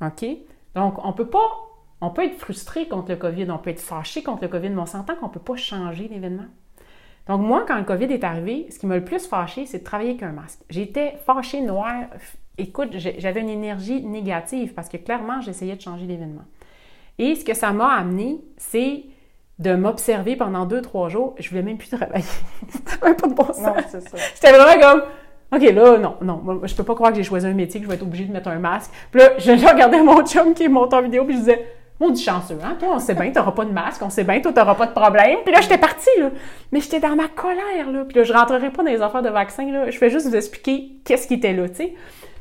Speaker 2: OK? Donc, on peut pas. On peut être frustré contre le COVID, on peut être fâché contre le COVID, mais on s'entend qu'on peut pas changer l'événement. Donc, moi, quand le COVID est arrivé, ce qui m'a le plus fâché, c'est de travailler avec un masque. J'étais fâchée, noire. Écoute, j'avais une énergie négative parce que clairement, j'essayais de changer l'événement. Et ce que ça m'a amené, c'est de m'observer pendant deux, trois jours. Je voulais même plus travailler. ça n'avait pas de bon sens.
Speaker 1: Non, c'est ça.
Speaker 2: J'étais vraiment comme, OK, là, non, non, moi, je peux pas croire que j'ai choisi un métier, que je vais être obligée de mettre un masque. Puis là, je, je regardais mon chum qui est monté en vidéo, puis je disais, mon du chanceux, hein, toi, on sait bien, t'auras pas de masque, on sait bien, toi, t'auras pas de problème. Puis là, j'étais partie, là. Mais j'étais dans ma colère, là. Puis là, je rentrerai pas dans les affaires de vaccin, là. Je fais juste vous expliquer qu'est-ce qui était là, tu sais.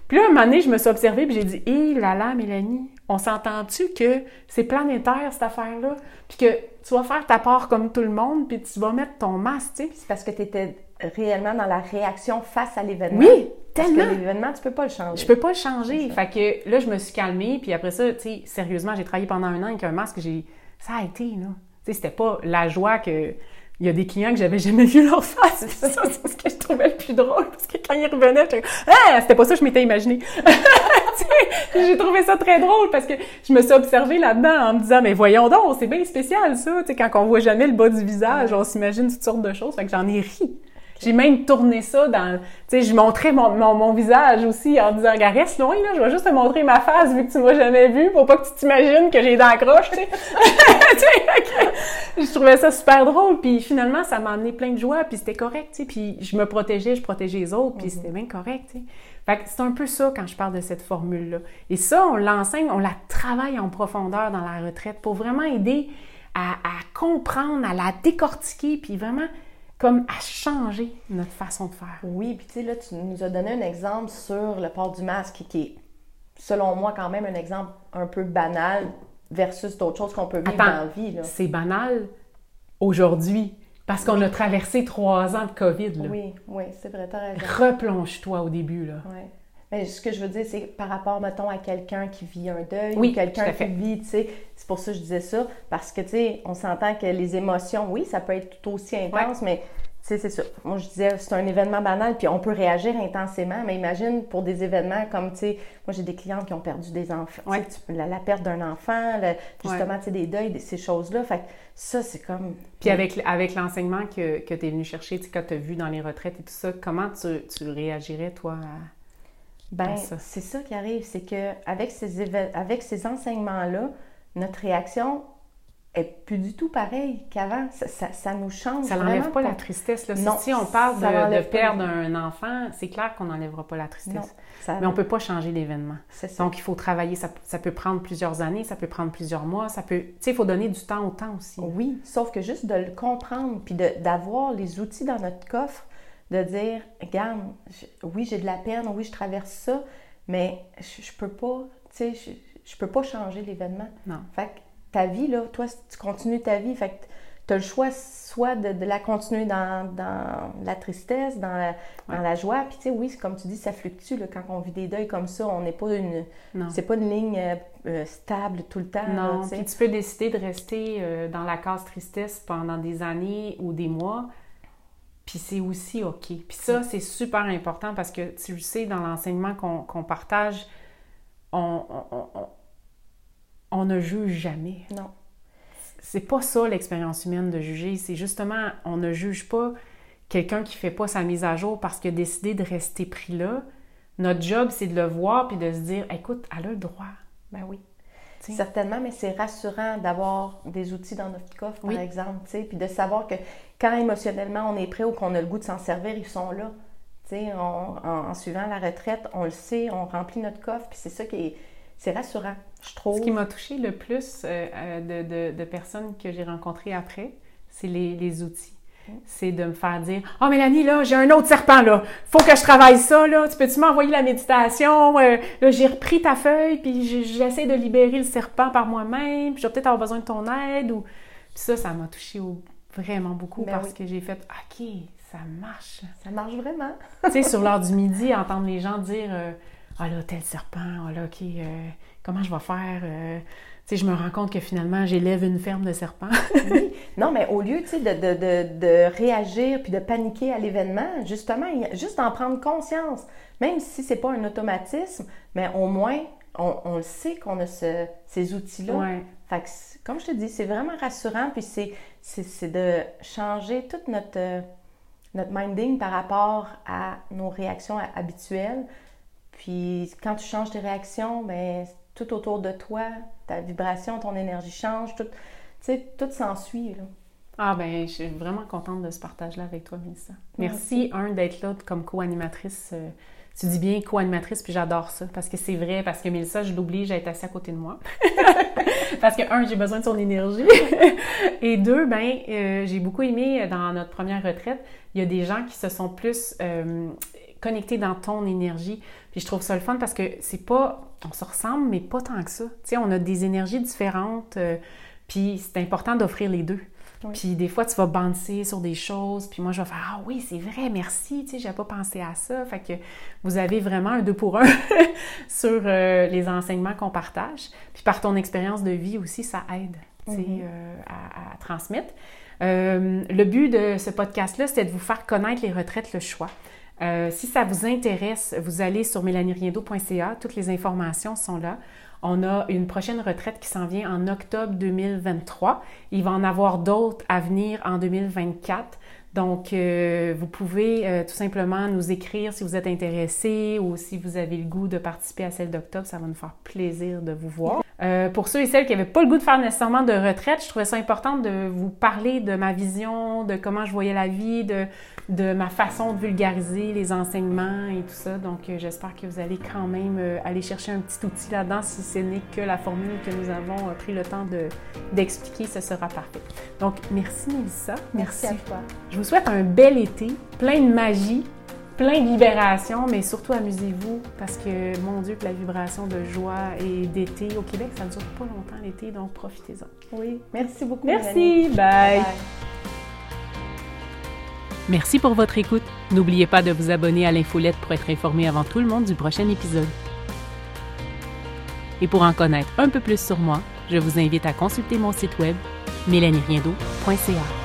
Speaker 2: Puis là, un moment donné, je me suis observée, puis j'ai dit, hé là là, Mélanie, on s'entend-tu que c'est planétaire, cette affaire-là? Puis que tu vas faire ta part comme tout le monde, puis tu vas mettre ton masque, tu sais?
Speaker 1: C'est parce que tu étais réellement dans la réaction face à l'événement.
Speaker 2: Oui,
Speaker 1: Parce que
Speaker 2: tellement.
Speaker 1: l'événement, tu peux pas le changer.
Speaker 2: Je peux pas le changer. Fait que là, je me suis calmée, puis après ça, tu sais, sérieusement, j'ai travaillé pendant un an avec un masque, j'ai... Ça a été, là. Tu sais, c'était pas la joie que... Il y a des clients que j'avais jamais vu leur face. C'est ça, c'est ce que je trouvais le plus drôle, parce que quand ils revenaient, j'étais ah, c'était pas ça que je m'étais imaginé. J'ai trouvé ça très drôle parce que je me suis observée là-dedans en me disant, mais voyons donc, c'est bien spécial, ça. Tu sais, quand on voit jamais le bas du visage, on s'imagine toutes sortes de choses. Fait que j'en ai ri. J'ai même tourné ça dans... Tu sais, je montrais mon, mon, mon visage aussi en disant, regarde, reste loin, là, je vais juste te montrer ma face vu que tu m'as jamais vu pour pas que tu t'imagines que j'ai les dents croches, tu sais. Je trouvais ça super drôle, puis finalement, ça m'a amené plein de joie, puis c'était correct, tu sais, puis je me protégeais, je protégeais les autres, puis c'était bien correct, tu sais. Fait que c'est un peu ça quand je parle de cette formule-là. Et ça, on l'enseigne, on la travaille en profondeur dans la retraite pour vraiment aider à, à comprendre, à la décortiquer, puis vraiment comme à changer notre façon de faire.
Speaker 1: Oui, puis tu sais, là, tu nous as donné un exemple sur le port du masque qui est, selon moi, quand même un exemple un peu banal versus d'autres choses qu'on peut vivre dans la vie.
Speaker 2: C'est banal aujourd'hui. Parce qu'on a traversé trois ans de COVID. Là.
Speaker 1: Oui, oui, c'est vrai, t'as raison.
Speaker 2: Replonge-toi au début. Là.
Speaker 1: Oui. Mais ce que je veux dire, c'est par rapport, mettons, à quelqu'un qui vit un deuil ou quelqu'un qui vit, tu sais, c'est pour ça que je disais ça, parce que, tu sais, on s'entend que les émotions, oui, ça peut être tout aussi intense, mais sais, c'est ça. Moi, je disais, c'est un événement banal, puis on peut réagir intensément, mais imagine pour des événements comme, tu sais, moi, j'ai des clientes qui ont perdu des enfants. La, la, perte d'un enfant, justement, tu sais, des deuils, ces choses-là. Fait ça, c'est comme.
Speaker 2: Puis avec, avec l'enseignement que, que tu es venu chercher, tu sais, quand tu as vu dans les retraites et tout ça, comment tu, tu réagirais, toi, à.
Speaker 1: Ben, c'est ça qui arrive, c'est que avec ces, avec ces enseignements-là, notre réaction, est plus du tout pareil qu'avant. Ça, ça, nous change.
Speaker 2: Ça n'enlève pas, la tristesse. Là. Non, si, on parle de, de perdre un enfant, c'est clair qu'on n'enlèvera pas la tristesse. Mais on ne peut pas changer l'événement. Donc, il faut travailler. Ça, ça, peut prendre plusieurs années, ça peut prendre plusieurs mois. Ça peut... Tu sais, il faut donner du temps au temps aussi.
Speaker 1: Oui, sauf que juste de le comprendre, puis d'avoir les outils dans notre coffre, de dire, regarde, oui, j'ai de la peine, oui, je traverse ça, mais je, je peux pas, tu sais, je, je peux pas changer l'événement.
Speaker 2: Non.
Speaker 1: Fait ta vie, là, toi, tu continues ta vie, fait que tu as le choix soit de, la continuer dans, la tristesse, dans la, joie. Puis, tu sais, oui, comme tu dis, ça fluctue. Là, quand on vit des deuils comme ça, on n'est pas une. C'est pas une ligne euh, euh, stable tout le temps.
Speaker 2: Non. puis tu peux décider de rester euh, dans la case tristesse pendant des années ou des mois. Puis c'est aussi OK. Puis ça, c'est super important parce que tu le sais, dans l'enseignement qu'on partage, on on ne juge jamais.
Speaker 1: Non.
Speaker 2: C'est pas ça l'expérience humaine de juger. C'est justement, on ne juge pas quelqu'un qui fait pas sa mise à jour parce qu'il a décidé de rester pris là. Notre job, c'est de le voir puis de se dire, écoute, elle a le droit.
Speaker 1: Ben oui. Certainement, mais c'est rassurant d'avoir des outils dans notre coffre, par exemple, puis de savoir que quand émotionnellement on est prêt ou qu'on a le goût de s'en servir, ils sont là. en, en, suivant la retraite, on le sait, on remplit notre coffre, puis c'est ça qui est, c'est rassurant, je trouve.
Speaker 2: Ce qui m'a touché le plus euh, euh, de, de, personnes que j'ai rencontrées après, c'est les, les, outils. Mm. C'est de me faire dire Oh Mélanie, là, j'ai un autre serpent, là. Faut que je travaille ça, là. Tu peux-tu m'envoyer la méditation? Euh, là, j'ai repris ta feuille, puis j'essaie de libérer le serpent par moi-même, puis je vais peut-être avoir besoin de ton aide. Ou... Puis ça, ça m'a touché vraiment beaucoup ben parce que j'ai fait OK, ça marche.
Speaker 1: Ça marche vraiment.
Speaker 2: tu sais, sur l'heure du midi, entendre les gens dire ah là, tel serpent, ah là, OK, euh, comment je vais faire? Euh, tu sais, je me rends compte que finalement, j'élève une ferme de serpents.
Speaker 1: oui. Non, mais au lieu, tu sais, de, de, de, réagir puis de paniquer à l'événement, justement, juste en prendre conscience, même si c'est pas un automatisme, mais au moins, on, on sait qu'on a ce, ces outils-là.
Speaker 2: Ouais.
Speaker 1: Fait que, comme je te dis, c'est vraiment rassurant, puis c'est de changer toute notre, notre minding par rapport à nos réactions habituelles puis quand tu changes tes réactions, ben tout autour de toi, ta vibration, ton énergie change, tout, tout s'ensuit.
Speaker 2: Ah ben, je suis vraiment contente de ce partage-là avec toi, Mélissa. Merci, un, d'être là comme co-animatrice. Euh, tu dis bien co-animatrice, puis j'adore ça, parce que c'est vrai, parce que Mélissa, je l'oublie, j'ai été assise à côté de moi. parce que, un, j'ai besoin de son énergie. Et deux, ben, euh, j'ai beaucoup aimé, euh, dans notre première retraite, il y a des gens qui se sont plus connectés dans ton énergie. Puis je trouve ça le fun parce que c'est pas, on se ressemble, mais pas tant que ça. Tu sais, on a des énergies différentes, euh, puis c'est important d'offrir les deux. Puis des fois, tu vas bouncer sur des choses, puis moi, je vais faire Ah oui, c'est vrai, merci, tu sais, j'avais pas pensé à ça. Fait que vous avez vraiment un deux pour un sur euh, les enseignements qu'on partage. Puis par ton expérience de vie aussi, ça aide, tu sais, mm-hmm. euh, à, transmettre. le but de ce podcast-là, c'était de vous faire connaître les retraites, le choix. Euh, si ça vous intéresse, vous allez sur mélanieriendo.ca, toutes les informations sont là. On a une prochaine retraite qui s'en vient en octobre 2023. Il va en avoir d'autres à venir en 2024. Donc, euh, vous pouvez euh, tout simplement nous écrire si vous êtes intéressé ou si vous avez le goût de participer à celle d'octobre. Ça va nous faire plaisir de vous voir. Euh, pour ceux et celles qui n'avaient pas le goût de faire nécessairement de retraite, je trouvais ça important de vous parler de ma vision, de comment je voyais la vie, de, de ma façon de vulgariser les enseignements et tout ça. Donc, euh, j'espère que vous allez quand même euh, aller chercher un petit outil là-dedans. Si ce n'est que la formule que nous avons pris le temps d'expliquer, ce sera parfait. Donc, merci Mélissa.
Speaker 1: Merci à toi.
Speaker 2: Je vous souhaite un bel été, plein de magie, plein de libération, mais surtout amusez-vous parce que, mon Dieu, que la vibration de joie et d'été au Québec, ça ne dure pas longtemps l'été, donc profitez-en.
Speaker 1: Oui, merci beaucoup.
Speaker 2: Merci, bye. Merci pour votre écoute. N'oubliez pas de vous abonner à l'infolette pour être informé avant tout le monde du prochain épisode. Et pour en connaître un peu plus sur moi, je vous invite à consulter mon site web mélanieriendo.ca.